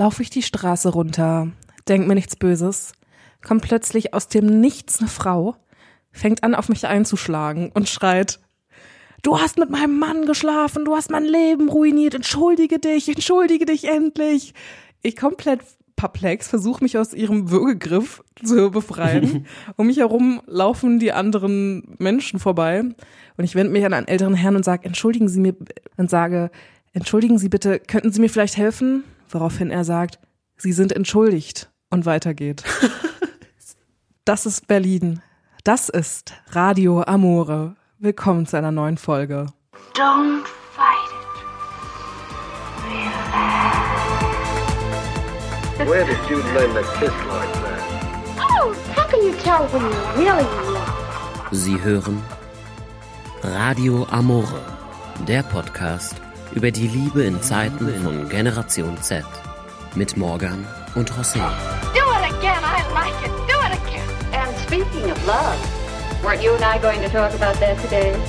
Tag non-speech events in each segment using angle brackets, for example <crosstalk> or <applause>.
laufe ich die Straße runter, denk mir nichts Böses, kommt plötzlich aus dem Nichts eine Frau, fängt an auf mich einzuschlagen und schreit, Du hast mit meinem Mann geschlafen, du hast mein Leben ruiniert, entschuldige dich, entschuldige dich endlich. Ich komplett perplex, versuche mich aus ihrem Würgegriff zu befreien. <laughs> um mich herum laufen die anderen Menschen vorbei und ich wende mich an einen älteren Herrn und sage, entschuldigen Sie mir und sage, entschuldigen Sie bitte, könnten Sie mir vielleicht helfen? Woraufhin er sagt, Sie sind entschuldigt und weitergeht. <laughs> das ist Berlin. Das ist Radio Amore. Willkommen zu einer neuen Folge. Don't fight it. Where did you learn to kiss like that? Oh, how can you tell when you're really love? Sie hören Radio Amore, der Podcast über die Liebe in Zeiten von Generation Z mit Morgan und José. Do it again. I like it. Do it again. And speaking of love, weren't you and I going to talk about that today? <laughs>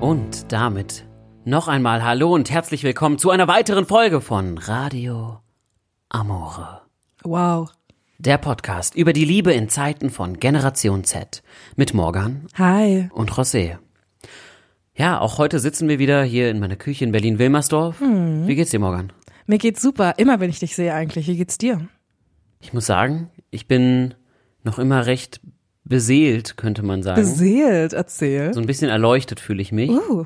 Und damit noch einmal Hallo und herzlich willkommen zu einer weiteren Folge von Radio Amore. Wow. Der Podcast über die Liebe in Zeiten von Generation Z mit Morgan Hi. und José. Ja, auch heute sitzen wir wieder hier in meiner Küche in Berlin-Wilmersdorf. Wie geht's dir, Morgan? Mir geht's super. Immer wenn ich dich sehe eigentlich. Wie geht's dir? Ich muss sagen, ich bin noch immer recht beseelt, könnte man sagen. Beseelt, erzähl. so ein bisschen erleuchtet fühle ich mich. Uh.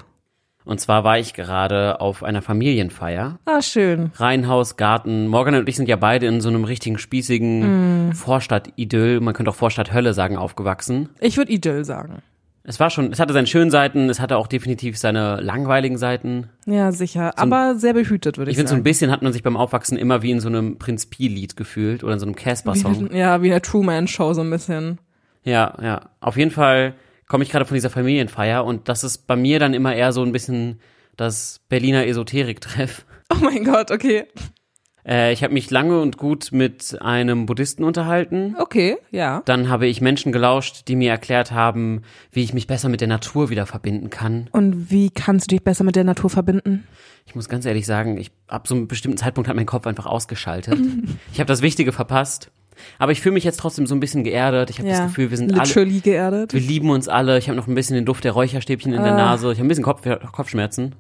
Und zwar war ich gerade auf einer Familienfeier. Ah, schön. Reihenhaus, Garten. Morgan und ich sind ja beide in so einem richtigen Mm. spießigen Vorstadt-Idyll, man könnte auch Vorstadt-Hölle sagen, aufgewachsen. Ich würde Idyll sagen. Es war schon, es hatte seine schönen Seiten, es hatte auch definitiv seine langweiligen Seiten. Ja, sicher. Aber sehr behütet, würde Ich ich, finde, so ein sagen. bisschen hat man sich beim Aufwachsen immer wie in so einem Prinz Pi-Lied gefühlt oder in so einem Casper-Song. Ja, wie in der Truman-Show so ein bisschen. Ja, ja. Auf jeden Fall komme ich gerade von dieser Familienfeier und das ist bei mir dann immer eher so ein bisschen das Berliner Esoterik-Treff. <laughs> Oh mein Gott, okay. Äh, ich habe mich lange und gut mit einem Buddhisten unterhalten. Okay, ja. Dann habe ich Menschen gelauscht, die mir erklärt haben, wie ich mich besser mit der Natur wieder verbinden kann. Und wie kannst du dich besser mit der Natur verbinden? Ich muss ganz ehrlich sagen, ich ab so einem bestimmten Zeitpunkt hat mein Kopf einfach ausgeschaltet. <laughs> ich habe das Wichtige verpasst. Aber ich fühle mich jetzt trotzdem so ein bisschen geerdet. Ich habe das Ja. Gefühl, wir sind alle, Literally geerdet. wir lieben uns alle. Ich habe noch ein bisschen den Duft der Räucherstäbchen in der Ah. Nase. Ich habe ein bisschen Kopf, Kopfschmerzen.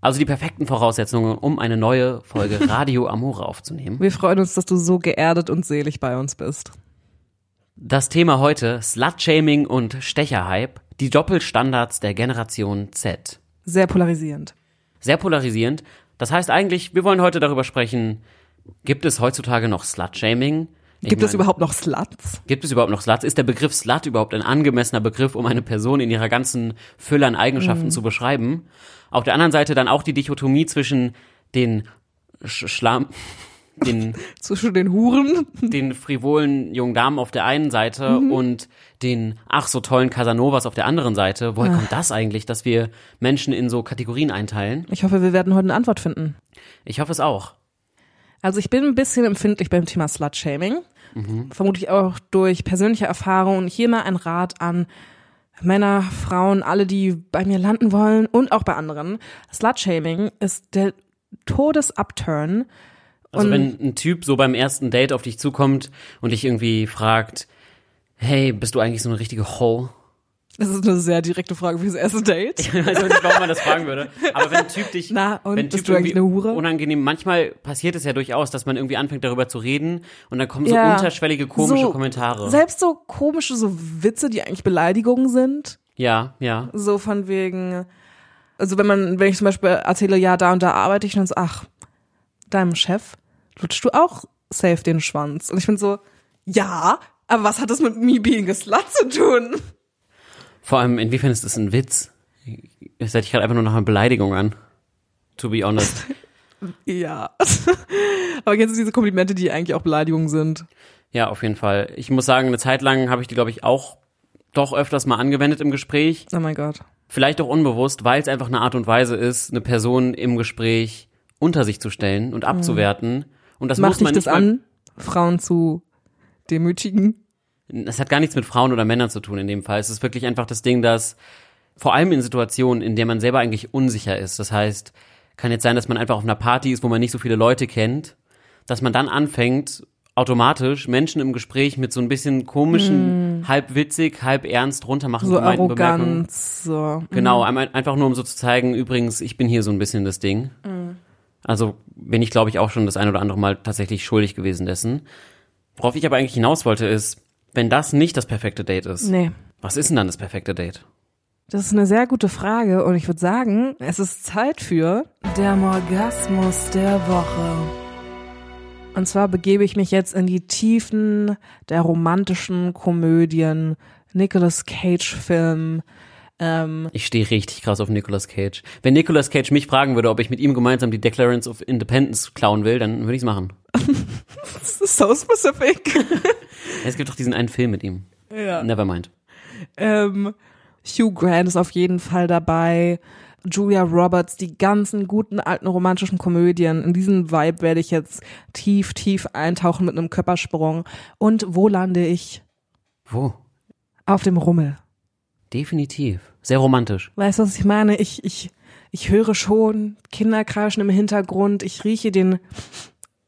Also die perfekten Voraussetzungen, um eine neue Folge <laughs> Radio Amore aufzunehmen. Wir freuen uns, dass du so geerdet und selig bei uns bist. Das Thema heute, Slut-Shaming und Stecherhype, die Doppelstandards der Generation Z. Sehr polarisierend. Sehr polarisierend. Das heißt eigentlich, wir wollen heute darüber sprechen, gibt es heutzutage noch Slut-Shaming? Ich Gibt es mein, überhaupt noch Sluts? Gibt es überhaupt noch Sluts? Ist der Begriff Slut überhaupt ein angemessener Begriff, um eine Person in ihrer ganzen Fülle an Eigenschaften zu beschreiben? Auf der anderen Seite dann auch die Dichotomie zwischen den Sch Schlamm, <laughs> den <laughs> Zwischen den Huren? den frivolen jungen Damen auf der einen Seite und den ach so tollen Casanovas auf der anderen Seite. Woher kommt das eigentlich, dass wir Menschen in so Kategorien einteilen? Ich hoffe, wir werden heute eine Antwort finden. Ich hoffe es auch. Also ich bin ein bisschen empfindlich beim Thema Slut-Shaming. Vermutlich auch durch persönliche Erfahrung. Und hier mal ein Rat an Männer, Frauen, alle, die bei mir landen wollen und auch bei anderen. Slut-Shaming ist der Todesupturn. Also Und- wenn ein Typ so beim ersten Date auf dich zukommt und dich irgendwie fragt, hey, bist du eigentlich so eine richtige Ho? Das ist eine sehr direkte Frage fürs erste Date. Ich weiß auch nicht, warum man das fragen würde. Aber wenn ein Typ dich, Na, und wenn ein bist Typ du eigentlich irgendwie eine Hure? unangenehm, manchmal passiert es ja durchaus, dass man irgendwie anfängt darüber zu reden und dann kommen so Ja. unterschwellige komische So, Kommentare. Selbst so komische so Witze, die eigentlich Beleidigungen sind. Ja, ja. So von wegen, also wenn man, wenn ich zum Beispiel erzähle, ja, da und da arbeite ich, dann so, ach, deinem Chef lutschst du auch safe den Schwanz. Und ich bin so, ja, aber was hat das mit me being a slut zu tun? Vor allem, inwiefern ist das ein Witz? Das hätte ich gerade einfach nur nach einer Beleidigung an. To be honest. <laughs> Ja. <laughs> aber kennst du diese Komplimente, die eigentlich auch Beleidigungen sind? ja, auf jeden Fall. Ich muss sagen, eine Zeit lang habe ich die, glaube ich, auch doch öfters mal angewendet im Gespräch. Oh mein Gott. Vielleicht auch unbewusst, weil es einfach eine Art und Weise ist, eine Person im Gespräch unter sich zu stellen und abzuwerten. Und das muss Macht dich man das nicht mal, an, Frauen zu demütigen? Das hat gar nichts mit Frauen oder Männern zu tun in dem Fall. Es ist wirklich einfach das Ding, dass vor allem in Situationen, in der man selber eigentlich unsicher ist, das heißt, kann jetzt sein, dass man einfach auf einer Party ist, wo man nicht so viele Leute kennt, dass man dann anfängt, automatisch Menschen im Gespräch mit so ein bisschen komischen, halb witzig, halb ernst runtermachen So gemeinten Bemerkungen. Arroganz, so. Genau, einmal- einfach nur um so zu zeigen, übrigens, ich bin hier so ein bisschen das Ding. Also bin ich, glaube ich, auch schon das ein oder andere Mal tatsächlich schuldig gewesen dessen. Worauf ich aber eigentlich hinaus wollte, ist, wenn das nicht das perfekte Date ist, Nee. was ist denn dann das perfekte Date? Das ist eine sehr gute Frage und ich würde sagen, es ist Zeit für der Morgasmus der Woche. Und zwar begebe ich mich jetzt in die Tiefen der romantischen Komödien, Nicolas Cage Film. Ähm, Ich stehe richtig krass auf Nicolas Cage. Wenn Nicolas Cage mich fragen würde, ob ich mit ihm gemeinsam die Declarance of Independence klauen will, dann würde ich's machen. <laughs> das ist so specific. <laughs> Es gibt doch diesen einen Film mit ihm. ja. Nevermind. Ähm, Hugh Grant ist auf jeden Fall dabei. Julia Roberts, die ganzen guten alten romantischen Komödien. In diesen Vibe werde ich jetzt tief, tief eintauchen mit einem Körpersprung. Und wo lande ich? Wo? Auf dem Rummel. Definitiv. Sehr romantisch. Weißt du, was ich meine? Ich, ich, ich höre schon Kinder kreischen im Hintergrund. Ich rieche den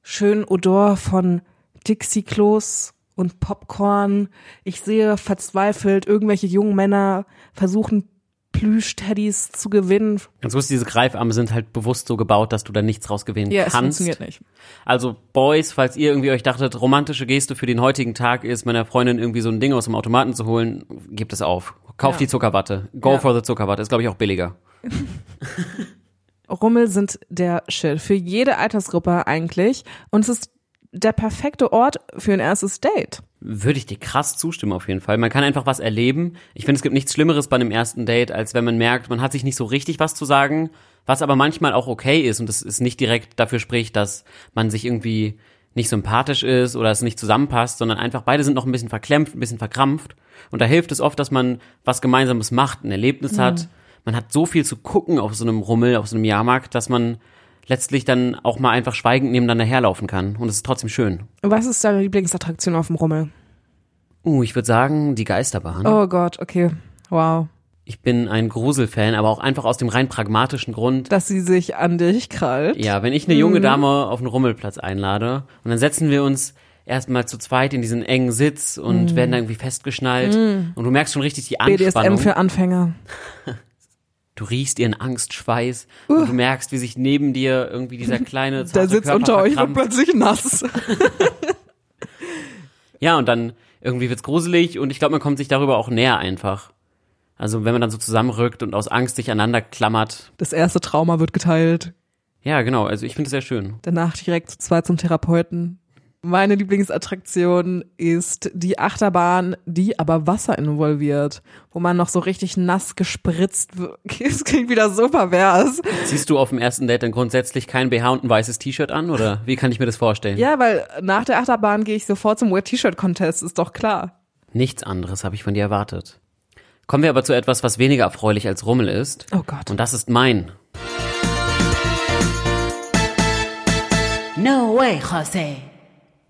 schönen Odor von Dixie-Klos und Popcorn. Ich sehe verzweifelt irgendwelche jungen Männer versuchen, Plüsch-Teddys zu gewinnen. Ganz kurz, diese Greifarme sind halt bewusst so gebaut, dass du da nichts rausgewinnen Ja, kannst. funktioniert nicht. Also Boys, falls ihr irgendwie euch dachtet, romantische Geste für den heutigen Tag ist, meiner Freundin irgendwie so ein Ding aus dem Automaten zu holen, gebt es auf. Kauft Ja. die Zuckerwatte. Go Ja. for the Zuckerwatte. Ist, glaube ich, auch billiger. <laughs> Rummel sind der Shit. Für jede Altersgruppe eigentlich. Und es ist der perfekte Ort für ein erstes Date. Würde ich dir krass zustimmen auf jeden Fall. Man kann einfach was erleben. Ich finde, es gibt nichts Schlimmeres bei einem ersten Date, als wenn man merkt, man hat sich nicht so richtig was zu sagen, was aber manchmal auch okay ist und es ist nicht direkt dafür spricht, dass man sich irgendwie nicht sympathisch ist oder es nicht zusammenpasst, sondern einfach beide sind noch ein bisschen verklemmt, ein bisschen verkrampft. Und da hilft es oft, dass man was Gemeinsames macht, ein Erlebnis hat. Man hat so viel zu gucken auf so einem Rummel, auf so einem Jahrmarkt, dass man letztlich dann auch mal einfach schweigend nebeneinander herlaufen kann. Und es ist trotzdem schön. Was ist deine Lieblingsattraktion auf dem Rummel? Uh, ich würde sagen, die Geisterbahn. Oh Gott, okay. Wow. Ich bin ein Gruselfan, aber auch einfach aus dem rein pragmatischen Grund. Dass sie sich an dich krallt. Ja, wenn ich eine junge Dame auf einen Rummelplatz einlade und dann setzen wir uns erstmal zu zweit in diesen engen Sitz und werden da irgendwie festgeschnallt und du merkst schon richtig die Anspannung. BDSM für Anfänger. <laughs> Du riechst ihren Angstschweiß und du merkst, wie sich neben dir irgendwie dieser kleine <laughs> Der zarte Sitz Körper unter euch wird verkrampft. plötzlich nass. <laughs> Ja, und dann irgendwie wird's gruselig und ich glaube, man kommt sich darüber auch näher einfach. Also wenn man dann so zusammenrückt und aus Angst sich aneinander klammert. Das erste Trauma wird geteilt. Ja, genau. Also ich finde es sehr schön. Danach direkt zu zweit zum Therapeuten. Meine Lieblingsattraktion ist die Achterbahn, die aber Wasser involviert, wo man noch so richtig nass gespritzt wird. <laughs> Es klingt wieder so pervers. Ziehst du auf dem ersten Date dann grundsätzlich kein BH und ein weißes T-Shirt an oder wie kann ich mir das vorstellen? Ja, weil nach der Achterbahn gehe ich sofort zum Wet T-Shirt Contest, ist doch klar. Nichts anderes habe ich von dir erwartet. Kommen wir aber zu etwas, was weniger erfreulich als Rummel ist. Oh Gott. Und das ist mein. No way, José.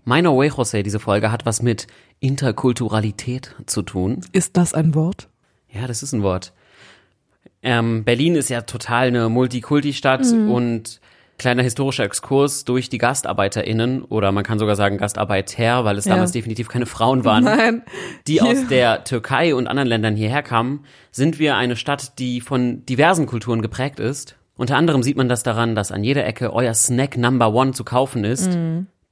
Mein Away José, diese Folge hat was mit Interkulturalität zu tun. Ist das ein Wort? Ja, das ist ein Wort. Ähm, Berlin ist ja total eine Multikulti-Stadt und kleiner historischer Exkurs durch die GastarbeiterInnen oder man kann sogar sagen Gastarbeiter, weil es Ja. damals definitiv keine Frauen waren. Nein. die Hier- aus der Türkei und anderen Ländern hierher kamen, sind wir eine Stadt, die von diversen Kulturen geprägt ist. Unter anderem sieht man das daran, dass an jeder Ecke euer Snack Number One zu kaufen ist.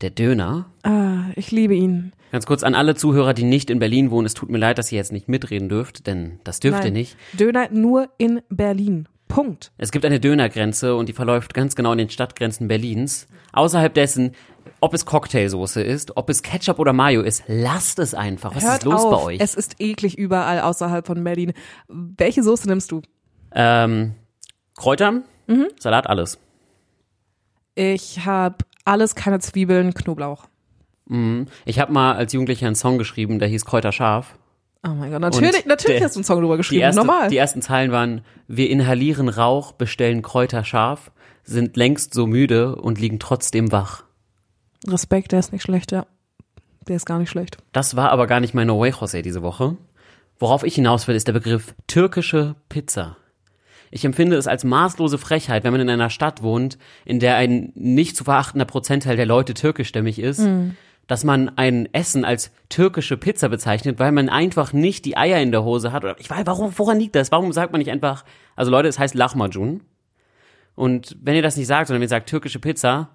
Der Döner. Ah, ich liebe ihn. Ganz kurz an alle Zuhörer, die nicht in Berlin wohnen. Es tut mir leid, dass ihr jetzt nicht mitreden dürft, denn das dürft ihr Nein. nicht. Döner nur in Berlin. Punkt. Es gibt eine Dönergrenze und die verläuft ganz genau in den Stadtgrenzen Berlins. Außerhalb dessen, ob es Cocktailsoße ist, ob es Ketchup oder Mayo ist, lasst es einfach. Was Hört ist los auf. bei euch? Es ist eklig überall außerhalb von Berlin. Welche Soße nimmst du? ähm, Kräuter, Mhm. Salat, alles. Ich habe alles, keine Zwiebeln, Knoblauch. Ich habe mal als Jugendlicher einen Song geschrieben, der hieß Kräuter scharf. Oh mein Gott, natürlich, Und natürlich der- hast du einen Song drüber Die, geschrieben. erste, Normal. die ersten Zeilen waren, wir inhalieren Rauch, bestellen Kräuter scharf, sind längst so müde und liegen trotzdem wach. Respekt, der ist nicht schlecht, ja. Der ist gar nicht schlecht. Das war aber gar nicht meine Way Jose diese Woche. Worauf ich hinaus will, ist der Begriff türkische Pizza. Ich empfinde es als maßlose Frechheit, wenn man in einer Stadt wohnt, in der ein nicht zu verachtender Prozentteil der Leute türkischstämmig ist, dass man ein Essen als türkische Pizza bezeichnet, weil man einfach nicht die Eier in der Hose hat. Oder ich weiß, warum, woran liegt das? Warum sagt man nicht einfach, also Leute, es heißt Lahmacun. Und wenn ihr das nicht sagt, sondern wenn ihr sagt türkische Pizza,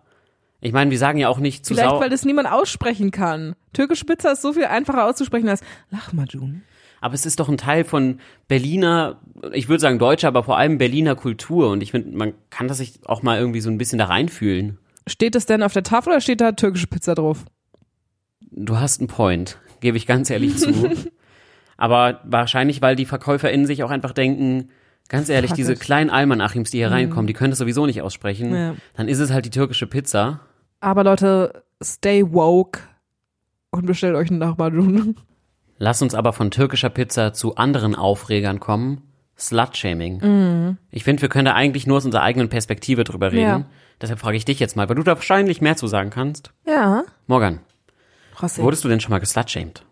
ich meine, wir sagen ja auch nicht zu Vielleicht, weil das niemand aussprechen kann. Türkische Pizza ist so viel einfacher auszusprechen als Lahmacun. Aber es ist doch ein Teil von Berliner, ich würde sagen deutscher, aber vor allem Berliner Kultur. Und ich finde, man kann das sich auch mal irgendwie so ein bisschen da reinfühlen. Steht es denn auf der Tafel oder steht da türkische Pizza drauf? Du hast einen Point, gebe ich ganz ehrlich zu. <laughs> Aber wahrscheinlich, weil die VerkäuferInnen sich auch einfach denken, ganz ehrlich, Fuck diese it. kleinen Almanachims, die hier reinkommen, die können das sowieso nicht aussprechen. Ja. Dann ist es halt die türkische Pizza. Aber Leute, stay woke und bestellt euch einen Lahmacun. Lass uns aber von türkischer Pizza zu anderen Aufregern kommen. Slut-Shaming. Mhm. Ich finde, wir können da eigentlich nur aus unserer eigenen Perspektive drüber reden. Ja. Deshalb frage ich dich jetzt mal, weil du da wahrscheinlich mehr zu sagen kannst. Ja. Morgan, Rossi. wurdest du denn schon mal geslutshamed?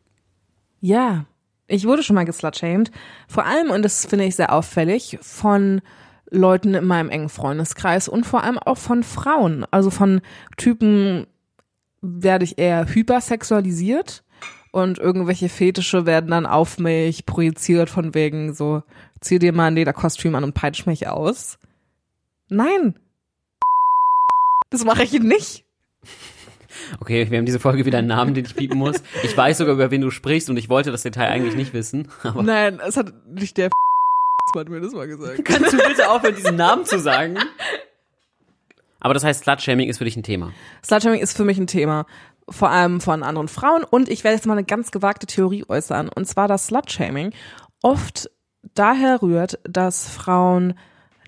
Ja, ich wurde schon mal geslutshamed. Vor allem, und das finde ich sehr auffällig, von Leuten in meinem engen Freundeskreis und vor allem auch von Frauen. Also von Typen werde ich eher hypersexualisiert und irgendwelche Fetische werden dann auf mich projiziert von wegen so, zieh dir mal ein Lederkostüm an und peitsch mich aus. Nein. Das mache ich nicht. Okay, wir haben diese Folge wieder einen Namen, den ich bieten muss. Ich weiß sogar, über wen du sprichst und ich wollte das Detail eigentlich nicht wissen. Nein, es hat nicht der <laughs> hat mir das mal gesagt. kannst du bitte aufhören, diesen Namen zu sagen? Aber das heißt, Slutshaming ist für dich ein Thema. Slutshaming ist für mich ein Thema. Vor allem von anderen Frauen. Und ich werde jetzt mal eine ganz gewagte Theorie äußern. Und zwar, dass Slutshaming oft daher rührt, dass Frauen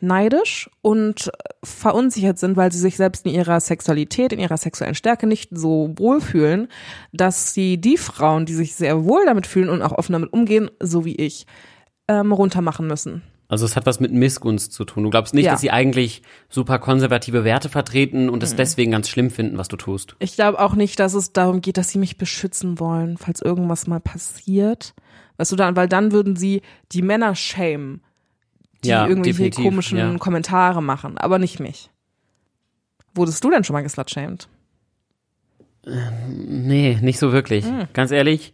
neidisch und verunsichert sind, weil sie sich selbst in ihrer Sexualität, in ihrer sexuellen Stärke nicht so wohlfühlen, dass sie die Frauen, die sich sehr wohl damit fühlen und auch offen damit umgehen, so wie ich, ähm, runtermachen müssen. Also es hat was mit Missgunst zu tun. Du glaubst nicht, Ja. dass sie eigentlich super konservative Werte vertreten und es deswegen ganz schlimm finden, was du tust. Ich glaube auch nicht, dass es darum geht, dass sie mich beschützen wollen, falls irgendwas mal passiert. Weißt du dann, weil dann würden sie die Männer shamen, die Ja, irgendwelche komischen ja. Kommentare machen, aber nicht mich. Wurdest du denn schon mal geslutshamed? Nee, nicht so wirklich. Ganz ehrlich,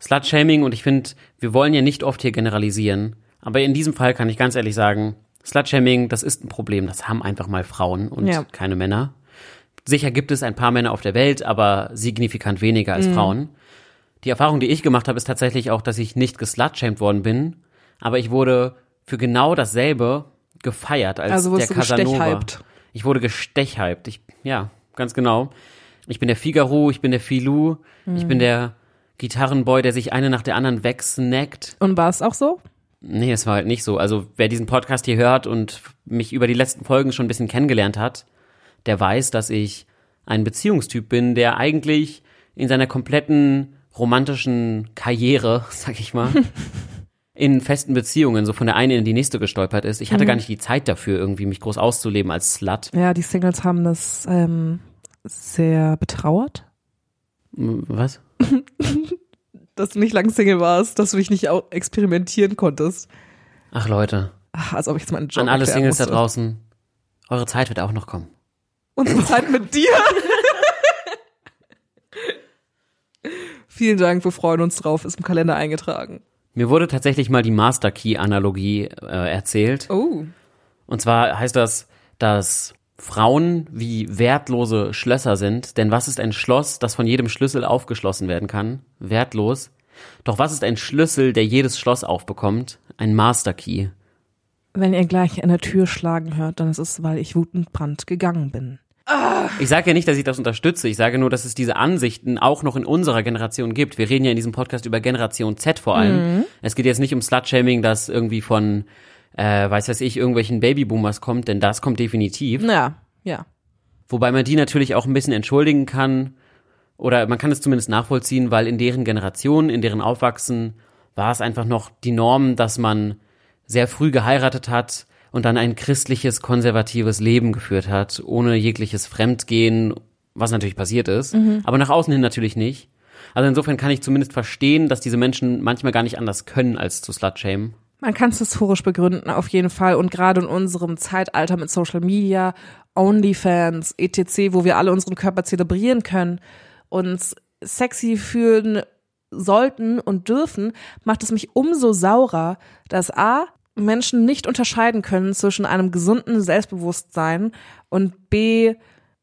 Slutshaming und ich finde, wir wollen ja nicht oft hier generalisieren, aber in diesem Fall kann ich ganz ehrlich sagen, Slutshaming, das ist ein Problem, das haben einfach mal Frauen und Ja. keine Männer. Sicher gibt es ein paar Männer auf der Welt, aber signifikant weniger als Frauen. Die Erfahrung, die ich gemacht habe, ist tatsächlich auch, dass ich nicht geslutshamed worden bin, aber ich wurde für genau dasselbe gefeiert als Also der Casanova. Ich wurde gestechhypt. Ich, ja, ganz genau. Ich bin der Figaro, ich bin der Filou, ich bin der Gitarrenboy, der sich eine nach der anderen wegsnackt. Und war es auch so? Nee, es war halt nicht so. Also wer diesen Podcast hier hört und mich über die letzten Folgen schon ein bisschen kennengelernt hat, der weiß, dass ich ein Beziehungstyp bin, der eigentlich in seiner kompletten romantischen Karriere, <laughs> sag ich mal, <laughs> in festen Beziehungen so von der einen in die nächste gestolpert ist. Ich hatte gar nicht die Zeit dafür, irgendwie mich groß auszuleben als Slut. Ja, die Singles haben das ähm, sehr betrauert, Was? <laughs> dass du nicht lang Single warst, dass du dich nicht auch experimentieren konntest. Ach Leute, Ach, als ob ich jetzt meinen Job an alle Singles da musste. draußen, eure Zeit wird auch noch kommen. Unsere Zeit mit dir. <laughs> Vielen Dank, wir freuen uns drauf, ist im Kalender eingetragen. Mir wurde tatsächlich mal die Master Key Analogie äh, erzählt. Oh. Und zwar heißt das, dass Frauen wie wertlose Schlösser sind. Denn was ist ein Schloss, das von jedem Schlüssel aufgeschlossen werden kann? Wertlos. Doch was ist ein Schlüssel, der jedes Schloss aufbekommt? Ein Master Key. Wenn ihr gleich an der Tür schlagen hört, dann ist es, weil ich wutentbrannt gegangen bin. Ich sage ja nicht, dass ich das unterstütze. Ich sage nur, dass es diese Ansichten auch noch in unserer Generation gibt. Wir reden ja in diesem Podcast über Generation Z vor allem. Es geht jetzt nicht um Slutshaming, das irgendwie von, äh, weiß weiß ich, irgendwelchen Babyboomers kommt, denn das kommt definitiv. Ja, ja. Wobei man die natürlich auch ein bisschen entschuldigen kann. Oder man kann es zumindest nachvollziehen, weil in deren Generation, in deren Aufwachsen, war es einfach noch die Norm, dass man sehr früh geheiratet hat und dann ein christliches, konservatives Leben geführt hat, ohne jegliches Fremdgehen, was natürlich passiert ist, aber nach außen hin natürlich nicht. Also insofern kann ich zumindest verstehen, dass diese Menschen manchmal gar nicht anders können, als zu slutshamen. Man kann es historisch begründen, auf jeden Fall. Und gerade in unserem Zeitalter mit Social Media, OnlyFans, etc., wo wir alle unseren Körper zelebrieren können, uns sexy fühlen sollten und dürfen, macht es mich umso saurer, dass A, Menschen nicht unterscheiden können zwischen einem gesunden Selbstbewusstsein und B,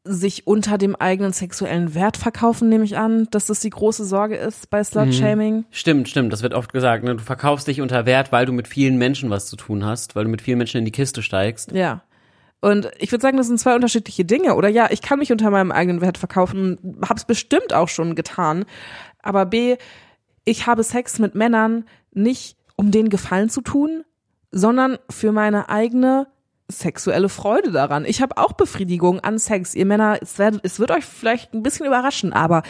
sich unter dem eigenen sexuellen Wert verkaufen, nehme ich an, dass das die große Sorge ist bei Slut-Shaming. Stimmt, stimmt, das wird oft gesagt. Ne? Du verkaufst dich unter Wert, weil du mit vielen Menschen was zu tun hast, weil du mit vielen Menschen in die Kiste steigst. Ja. Und ich würde sagen, das sind zwei unterschiedliche Dinge. Oder ja, ich kann mich unter meinem eigenen Wert verkaufen, hab's bestimmt auch schon getan. Aber B, ich habe Sex mit Männern nicht, um denen Gefallen zu tun, sondern für meine eigene sexuelle Freude daran. Ich habe auch Befriedigung an Sex. Ihr Männer, es, werdet, es wird euch vielleicht ein bisschen überraschen, aber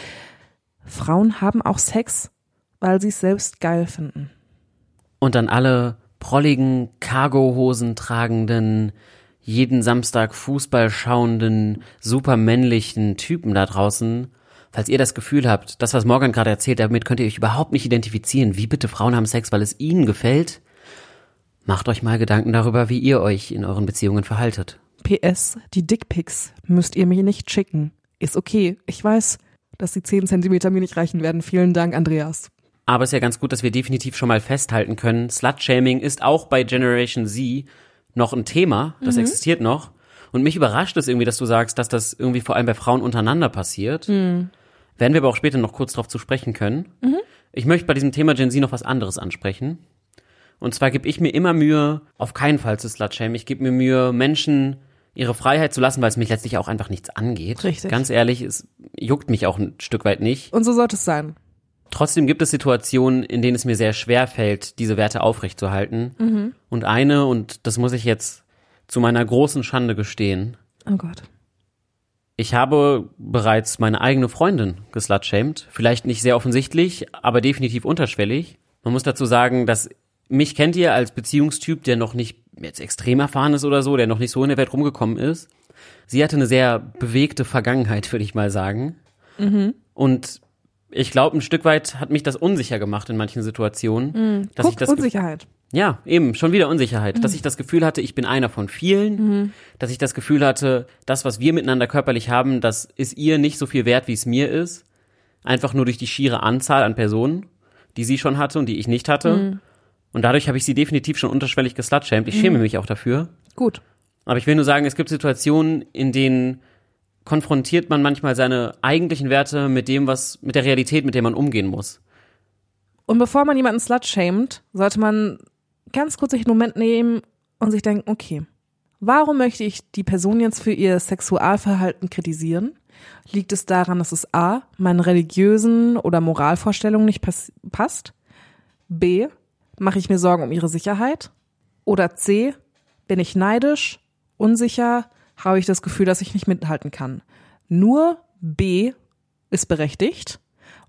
Frauen haben auch Sex, weil sie es selbst geil finden. Und dann alle prolligen, Cargohosen tragenden, jeden Samstag Fußball schauenden, supermännlichen Typen da draußen. Falls ihr das Gefühl habt, das, was Morgan gerade erzählt, damit könnt ihr euch überhaupt nicht identifizieren. Wie bitte Frauen haben Sex, weil es ihnen gefällt? Macht euch mal Gedanken darüber, wie ihr euch in euren Beziehungen verhaltet. PS, die Dickpics müsst ihr mir nicht schicken. Ist okay. Ich weiß, dass die 10 Zentimeter mir nicht reichen werden. Vielen Dank, Andreas. Aber es ist ja ganz gut, dass wir definitiv schon mal festhalten können, Slut-Shaming ist auch bei Generation Z noch ein Thema, das existiert noch. Und mich überrascht es irgendwie, dass du sagst, dass das irgendwie vor allem bei Frauen untereinander passiert. Werden wir aber auch später noch kurz darauf zu sprechen können. Ich möchte bei diesem Thema Gen Z noch was anderes ansprechen. Und zwar gebe ich mir immer Mühe, auf keinen Fall zu Slutshamen. Ich gebe mir Mühe, Menschen ihre Freiheit zu lassen, weil es mich letztlich auch einfach nichts angeht. Richtig. Ganz ehrlich, es juckt mich auch ein Stück weit nicht. Und so sollte es sein. Trotzdem gibt es Situationen, in denen es mir sehr schwer fällt, diese Werte aufrechtzuerhalten. Und eine, und das muss ich jetzt zu meiner großen Schande gestehen, Oh Gott. ich habe bereits meine eigene Freundin geslutshamed. Vielleicht nicht sehr offensichtlich, aber definitiv unterschwellig. Man muss dazu sagen, dass mich kennt ihr als Beziehungstyp, der noch nicht jetzt extrem erfahren ist oder so, der noch nicht so in der Welt rumgekommen ist. Sie hatte eine sehr bewegte Vergangenheit, würde ich mal sagen. Und ich glaube, ein Stück weit hat mich das unsicher gemacht in manchen Situationen. dass ich das Unsicherheit. ja, eben, schon wieder Unsicherheit. Dass ich das Gefühl hatte, ich bin einer von vielen. Dass ich das Gefühl hatte, das, was wir miteinander körperlich haben, das ist ihr nicht so viel wert, wie es mir ist. Einfach nur durch die schiere Anzahl an Personen, die sie schon hatte und die ich nicht hatte. Und dadurch habe ich sie definitiv schon unterschwellig geslutshamed. Ich schäme mich auch dafür. Gut. Aber ich will nur sagen, es gibt Situationen, in denen konfrontiert man manchmal seine eigentlichen Werte mit dem, was, mit der Realität, mit der man umgehen muss. Und bevor man jemanden slut-shamed, sollte man ganz kurz sich einen Moment nehmen und sich denken, okay, warum möchte ich die Person jetzt für ihr Sexualverhalten kritisieren? Liegt es daran, dass es A, meinen religiösen oder Moralvorstellungen nicht pass passt? B, mache ich mir Sorgen um ihre Sicherheit? Oder C, bin ich neidisch, unsicher, habe ich das Gefühl, dass ich nicht mithalten kann? Nur B ist berechtigt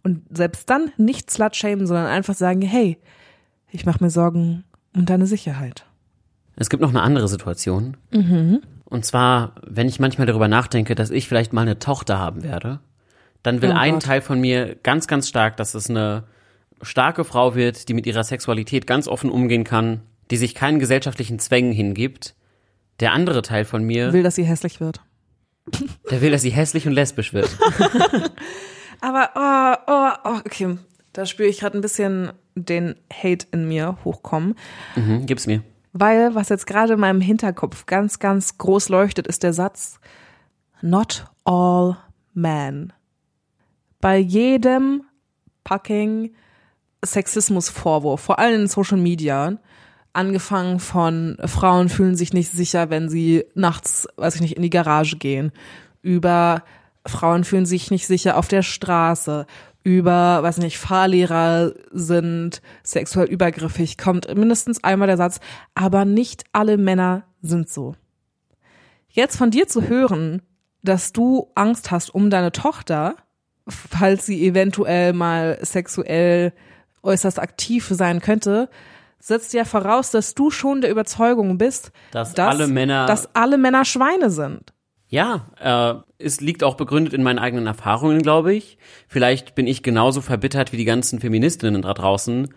und selbst dann nicht slut-shamen, sondern einfach sagen, hey, ich mache mir Sorgen um deine Sicherheit. Es gibt noch eine andere Situation. Und zwar, wenn ich manchmal darüber nachdenke, dass ich vielleicht mal eine Tochter haben werde, dann will Oh ein. Teil von mir ganz, ganz stark, dass es eine starke Frau wird, die mit ihrer Sexualität ganz offen umgehen kann, die sich keinen gesellschaftlichen Zwängen hingibt. Der andere Teil von mir, Will, dass sie hässlich wird. der will, dass sie hässlich und lesbisch wird. <laughs> Aber, oh, oh, oh okay, da spüre ich gerade ein bisschen den Hate in mir hochkommen. Mhm, gib's mir. Weil, was jetzt gerade in meinem Hinterkopf ganz, ganz groß leuchtet, ist der Satz, not all men. Bei jedem fucking Sexismusvorwurf, vor allem in Social Media, angefangen von Frauen fühlen sich nicht sicher, wenn sie nachts, weiß ich nicht, in die Garage gehen, über Frauen fühlen sich nicht sicher auf der Straße, über, weiß nicht, Fahrlehrer sind sexuell übergriffig, kommt mindestens einmal der Satz, aber nicht alle Männer sind so. Jetzt von dir zu hören, dass du Angst hast um deine Tochter, falls sie eventuell mal sexuell äußerst aktiv sein könnte, setzt ja voraus, dass du schon der Überzeugung bist, Dass alle Männer- dass alle Männer Schweine sind. Ja, äh, es liegt auch begründet in meinen eigenen Erfahrungen, glaube ich. Vielleicht bin ich genauso verbittert wie die ganzen Feministinnen da draußen.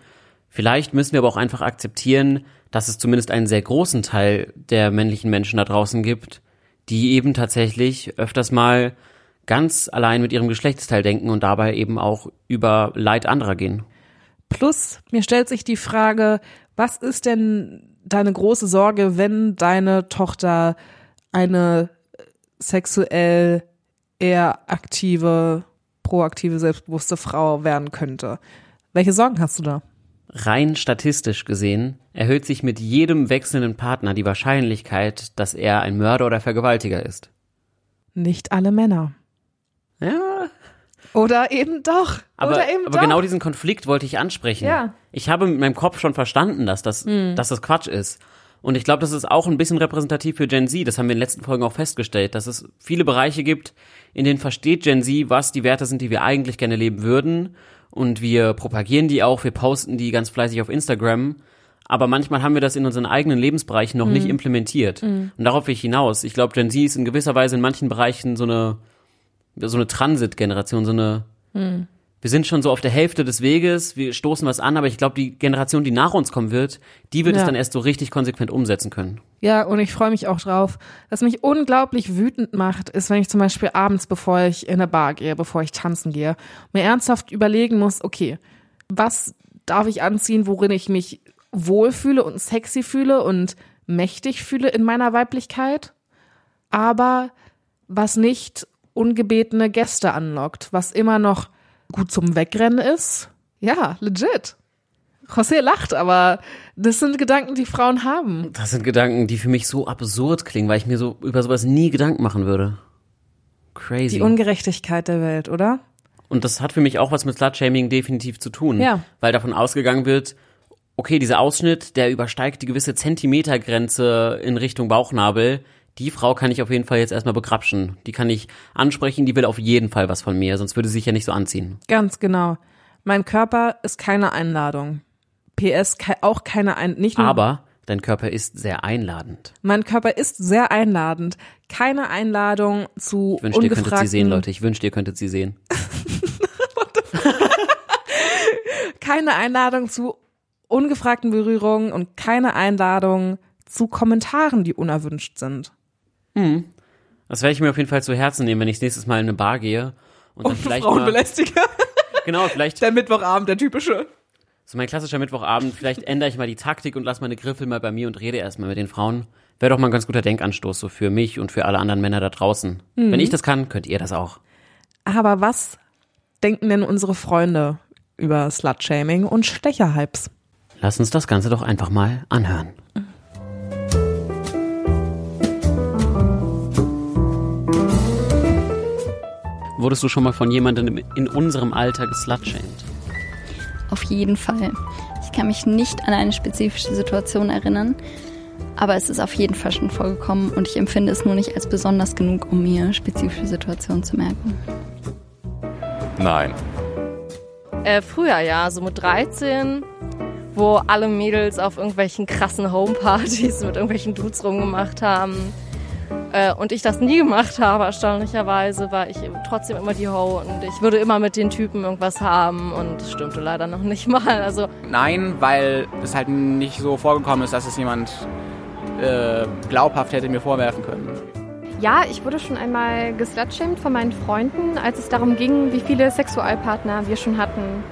Vielleicht müssen wir aber auch einfach akzeptieren, dass es zumindest einen sehr großen Teil der männlichen Menschen da draußen gibt, die eben tatsächlich öfters mal ganz allein mit ihrem Geschlechtsteil denken und dabei eben auch über Leid anderer gehen. Plus, mir stellt sich die Frage, was ist denn deine große Sorge, wenn deine Tochter eine sexuell eher aktive, proaktive, selbstbewusste Frau werden könnte? Welche Sorgen hast du da? Rein statistisch gesehen erhöht sich mit jedem wechselnden Partner die Wahrscheinlichkeit, dass er ein Mörder oder Vergewaltiger ist. Nicht alle Männer. Ja, Oder eben doch. aber, Oder eben aber doch. genau diesen Konflikt wollte ich ansprechen. Ja. Ich habe mit meinem Kopf schon verstanden, dass das, dass das Quatsch ist. Und ich glaube, das ist auch ein bisschen repräsentativ für Gen Z. Das haben wir in den letzten Folgen auch festgestellt, dass es viele Bereiche gibt, in denen versteht Gen Z, was die Werte sind, die wir eigentlich gerne leben würden. Und wir propagieren die auch, wir posten die ganz fleißig auf Instagram. Aber manchmal haben wir das in unseren eigenen Lebensbereichen noch nicht implementiert. Und darauf will ich hinaus. Ich glaube, Gen Z ist in gewisser Weise in manchen Bereichen so eine, so eine Transit-Generation, so eine, wir sind schon so auf der Hälfte des Weges, wir stoßen was an, aber ich glaube, die Generation, die nach uns kommen wird, die wird es Ja. dann erst so richtig konsequent umsetzen können. Ja, und ich freue mich auch drauf. Was mich unglaublich wütend macht, ist, wenn ich zum Beispiel abends, bevor ich in eine Bar gehe, bevor ich tanzen gehe, mir ernsthaft überlegen muss, okay, was darf ich anziehen, worin ich mich wohlfühle und sexy fühle und mächtig fühle in meiner Weiblichkeit, aber was nicht ungebetene Gäste anlockt, was immer noch gut zum Wegrennen ist. Ja, legit. José lacht, aber das sind Gedanken, die Frauen haben. Das sind Gedanken, die für mich so absurd klingen, weil ich mir so über sowas nie Gedanken machen würde. Crazy. Die Ungerechtigkeit der Welt, oder? Und das hat für mich auch was mit Slut-Shaming definitiv zu tun. Ja. Weil davon ausgegangen wird, okay, dieser Ausschnitt, der übersteigt die gewisse Zentimetergrenze in Richtung Bauchnabel. Die Frau kann ich auf jeden Fall jetzt erstmal begrapschen. Die kann ich ansprechen, die will auf jeden Fall was von mir, sonst würde sie sich ja nicht so anziehen. Ganz genau. Mein Körper ist keine Einladung. PS auch keine Ein nicht nur Aber dein Körper ist sehr einladend. mein Körper ist sehr einladend. Keine Einladung zu Ich wünschte, ihr könntet sie sehen, Leute. Ich wünschte, ihr könntet sie sehen. <laughs> keine Einladung zu ungefragten Berührungen und keine Einladung zu Kommentaren, die unerwünscht sind. Das werde ich mir auf jeden Fall zu Herzen nehmen, wenn ich nächstes Mal in eine Bar gehe. Und dann vielleicht mal, belästige. <laughs> genau, vielleicht Der Mittwochabend, der typische. so mein klassischer Mittwochabend, vielleicht ändere ich mal die Taktik und lasse meine Griffel mal bei mir und rede erstmal mit den Frauen. Wäre doch mal ein ganz guter Denkanstoß so für mich und für alle anderen Männer da draußen. Wenn ich das kann, könnt ihr das auch. Aber was denken denn unsere Freunde über Slut-Shaming und Stecherhypes? Lass uns das Ganze doch einfach mal anhören. Wurdest du schon mal von jemandem in unserem Alter geslutshamed? Auf jeden Fall. Ich kann mich nicht an eine spezifische Situation erinnern, aber es ist auf jeden Fall schon vorgekommen und ich empfinde es nur nicht als besonders genug, um mir spezifische Situationen zu merken. Nein. Äh, früher ja, so mit 13, wo alle Mädels auf irgendwelchen krassen Homepartys <laughs> mit irgendwelchen Dudes rumgemacht haben. Äh, und ich das nie gemacht habe, erstaunlicherweise, war ich trotzdem immer die Ho und ich würde immer mit den Typen irgendwas haben und das stimmte leider noch nicht mal. Also Nein, weil es halt nicht so vorgekommen ist, dass es jemand äh, glaubhaft hätte mir vorwerfen können. Ja, ich wurde schon einmal geslutshamed von meinen Freunden, als es darum ging, wie viele Sexualpartner wir schon hatten.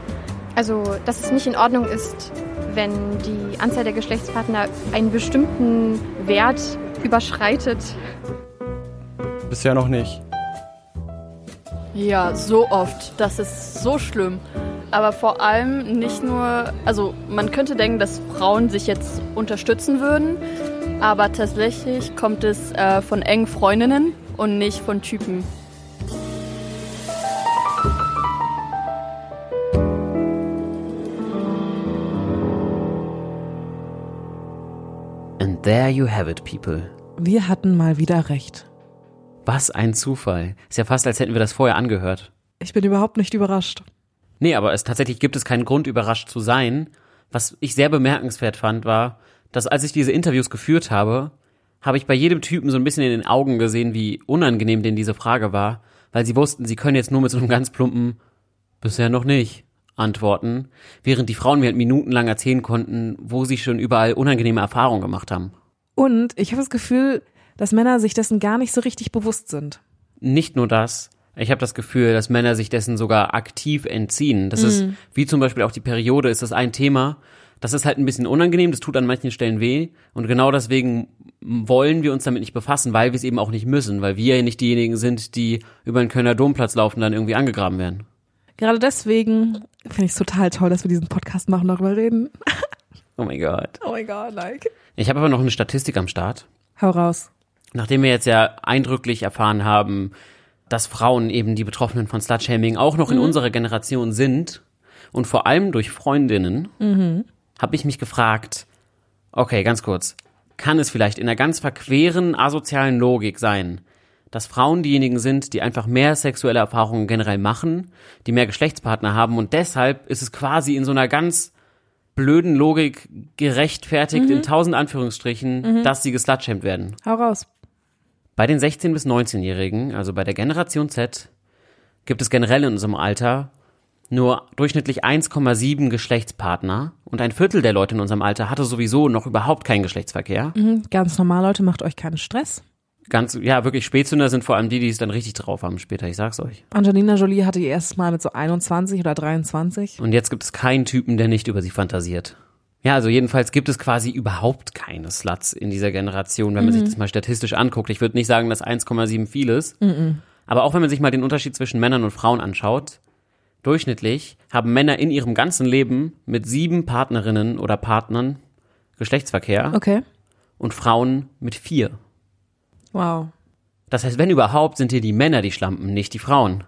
Also, dass es nicht in Ordnung ist, wenn die Anzahl der Geschlechtspartner einen bestimmten Wert überschreitet. Bisher noch nicht. Ja, so oft. Das ist so schlimm. Aber vor allem nicht nur, also man könnte denken, dass Frauen sich jetzt unterstützen würden, aber tatsächlich kommt es äh, von engen Freundinnen und nicht von Typen. And there you have it, people. Wir hatten mal wieder recht. Was ein Zufall. Ist ja fast, als hätten wir das vorher angehört. Ich bin überhaupt nicht überrascht. Nee, aber es tatsächlich gibt es keinen Grund, überrascht zu sein. Was ich sehr bemerkenswert fand, war, dass als ich diese Interviews geführt habe, habe ich bei jedem Typen so ein bisschen in den Augen gesehen, wie unangenehm denen diese Frage war, weil sie wussten, sie können jetzt nur mit so einem ganz plumpen bisher noch nicht antworten, während die Frauen mir halt minutenlang erzählen konnten, wo sie schon überall unangenehme Erfahrungen gemacht haben. Und ich habe das Gefühl, dass Männer sich dessen gar nicht so richtig bewusst sind. Nicht nur das, ich habe das Gefühl, dass Männer sich dessen sogar aktiv entziehen. Das ist, Mhm. wie zum Beispiel auch die Periode, ist das ein Thema. Das ist halt ein bisschen unangenehm, das tut an manchen Stellen weh. Und genau deswegen wollen wir uns damit nicht befassen, weil wir es eben auch nicht müssen, weil wir ja nicht diejenigen sind, die über den Kölner Domplatz laufen und dann irgendwie angegraben werden. Gerade deswegen finde ich es total toll, dass wir diesen Podcast machen, darüber reden. Oh mein Gott. Oh my god, like. Ich habe aber noch eine Statistik am Start. Hau raus. Nachdem wir jetzt ja eindrücklich erfahren haben, dass Frauen eben die Betroffenen von Slutshaming auch noch in Mhm. unserer Generation sind und vor allem durch Freundinnen, Mhm. habe ich mich gefragt, okay, ganz kurz, kann es vielleicht in einer ganz verqueren asozialen Logik sein, dass Frauen diejenigen sind, die einfach mehr sexuelle Erfahrungen generell machen, die mehr Geschlechtspartner haben und deshalb ist es quasi in so einer ganz blöden Logik gerechtfertigt, Mhm. in tausend Anführungsstrichen, Mhm. dass sie geslutshamed werden. Hau raus. Bei den 16- bis 19-Jährigen, also bei der Generation Z, gibt es generell in unserem Alter nur durchschnittlich 1,7 Geschlechtspartner und ein Viertel der Leute in unserem Alter hatte sowieso noch überhaupt keinen Geschlechtsverkehr. Mhm. Ganz normal, Leute, macht euch keinen Stress. Ganz, ja, wirklich Spätzünder sind vor allem die, die es dann richtig drauf haben später, ich sag's euch. Angelina Jolie hatte ihr erstes Mal mit so 21 oder 23. Und jetzt gibt es keinen Typen, der nicht über sie fantasiert. Ja, also jedenfalls gibt es quasi überhaupt keine Sluts in dieser Generation, wenn man Mhm. sich das mal statistisch anguckt. Ich würde nicht sagen, dass 1,7 viel ist. Mhm. Aber auch wenn man sich mal den Unterschied zwischen Männern und Frauen anschaut, durchschnittlich haben Männer in ihrem ganzen Leben mit sieben Partnerinnen oder Partnern Geschlechtsverkehr Okay. und Frauen mit vier. Wow. Das heißt, wenn überhaupt, sind hier die Männer die Schlampen, nicht die Frauen.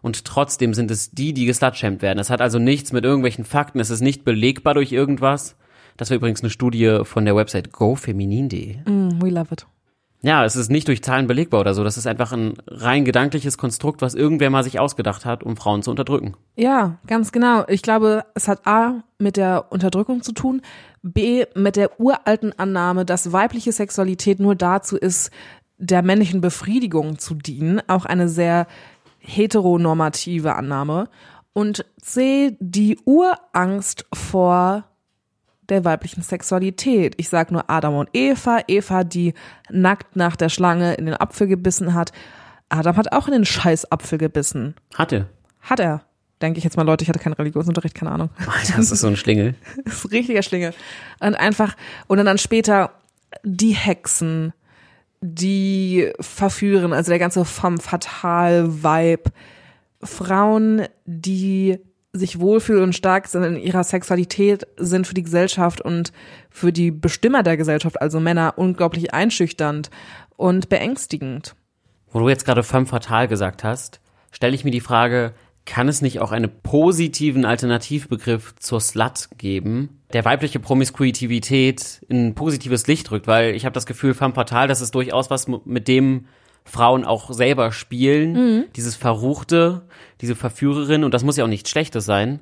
Und trotzdem sind es die, die geslutshamed werden. Das hat also nichts mit irgendwelchen Fakten, es ist nicht belegbar durch irgendwas. Das war übrigens eine Studie von der Website gofeminin.de. Mm, we love it. Ja, es ist nicht durch Zahlen belegbar oder so. Das ist einfach ein rein gedankliches Konstrukt, was irgendwer mal sich ausgedacht hat, um Frauen zu unterdrücken. Ja, ganz genau. Ich glaube, es hat A mit der Unterdrückung zu tun, B mit der uralten Annahme, dass weibliche Sexualität nur dazu ist, der männlichen Befriedigung zu dienen. Auch eine sehr heteronormative Annahme. Und C, die Urangst vor der weiblichen Sexualität. Ich sag nur Adam und Eva. Eva, die nackt nach der Schlange in den Apfel gebissen hat. Adam hat auch in den scheiß Apfel gebissen. Hatte. Hat er. Denke ich jetzt mal, Leute, ich hatte keinen Religionsunterricht, keine Ahnung. Das ist so ein Schlingel. <laughs> Das ist ein richtiger Schlingel. Und einfach, und dann später die Hexen, die verführen, also der ganze femme fatale Vibe. Frauen, die sich wohlfühlen und stark sind in ihrer Sexualität, sind für die Gesellschaft und für die Bestimmer der Gesellschaft, also Männer, unglaublich einschüchternd und beängstigend. Wo du jetzt gerade femme fatale gesagt hast, stelle ich mir die Frage, kann es nicht auch einen positiven Alternativbegriff zur Slut geben, der weibliche Promiskuitivität in ein positives Licht rückt? Weil ich habe das Gefühl, femme fatale, das ist durchaus was, mit dem Frauen auch selber spielen. Mhm. Dieses Verruchte, diese Verführerin, und das muss ja auch nichts Schlechtes sein.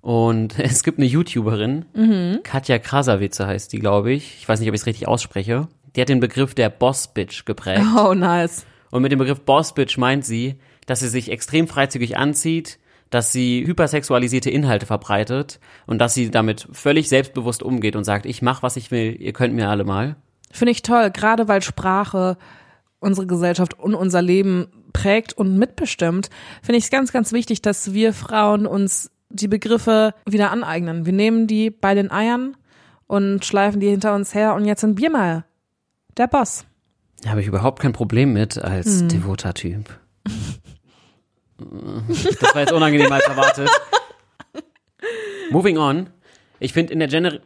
Und <laughs> es gibt eine YouTuberin, Mhm. Katja Krasavitze heißt die, glaube ich. Ich weiß nicht, ob ich es richtig ausspreche. Die hat den Begriff der Boss-Bitch geprägt. Oh, nice. Und mit dem Begriff Boss-Bitch meint sie, dass sie sich extrem freizügig anzieht, dass sie hypersexualisierte Inhalte verbreitet und dass sie damit völlig selbstbewusst umgeht und sagt, ich mach, was ich will, ihr könnt mir alle mal. Finde ich toll, gerade weil Sprache unsere Gesellschaft und unser Leben prägt und mitbestimmt, finde ich es ganz, ganz wichtig, dass wir Frauen uns die Begriffe wieder aneignen. Wir nehmen die bei den Eiern und schleifen die hinter uns her und jetzt sind wir mal der Boss. Da habe ich überhaupt kein Problem mit als Hm. devoter Typ. <laughs> Das war jetzt unangenehmer als erwartet. Moving on. Ich finde in der Gener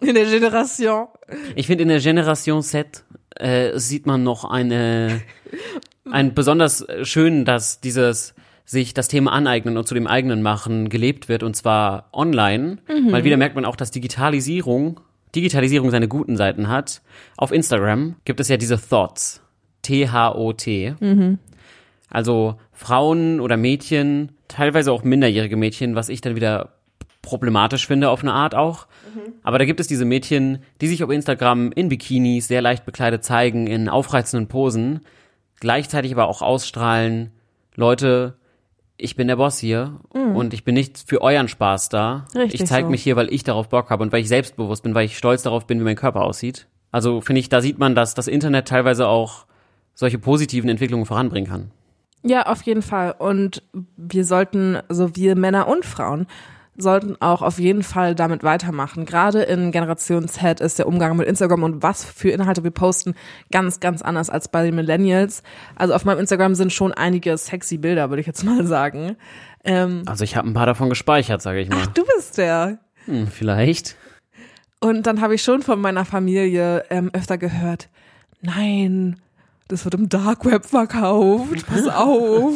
In der Generation. Ich finde in der Generation Z äh, sieht man noch eine ein besonders schön, dass dieses sich das Thema aneignen und zu dem eigenen machen gelebt wird und zwar online. Mhm. Mal wieder merkt man auch, dass Digitalisierung Digitalisierung seine guten Seiten hat. Auf Instagram gibt es ja diese Thoughts. T-H-O-T. Mhm. Also Frauen oder Mädchen, teilweise auch minderjährige Mädchen, was ich dann wieder problematisch finde auf eine Art auch. Aber da gibt es diese Mädchen, die sich auf Instagram in Bikinis sehr leicht bekleidet zeigen, in aufreizenden Posen, gleichzeitig aber auch ausstrahlen, Leute, ich bin der Boss hier und ich bin nicht für euren Spaß da. Mhm. Richtig ich zeige so. mich hier, weil ich darauf Bock habe und weil ich selbstbewusst bin, weil ich stolz darauf bin, wie mein Körper aussieht. Also finde ich, da sieht man, dass das Internet teilweise auch solche positiven Entwicklungen voranbringen kann. Ja, auf jeden Fall. Und wir sollten, also wir Männer und Frauen, sollten auch auf jeden Fall damit weitermachen. Gerade in Generation Z ist der Umgang mit Instagram und was für Inhalte wir posten ganz, ganz anders als bei den Millennials. Also auf meinem Instagram sind schon einige sexy Bilder, würde ich jetzt mal sagen. Ähm, Also ich habe ein paar davon gespeichert, sage ich mal. du bist der. Hm, vielleicht. Und dann habe ich schon von meiner Familie ähm, öfter gehört, nein, das wird im Dark Web verkauft, pass <laughs> auf.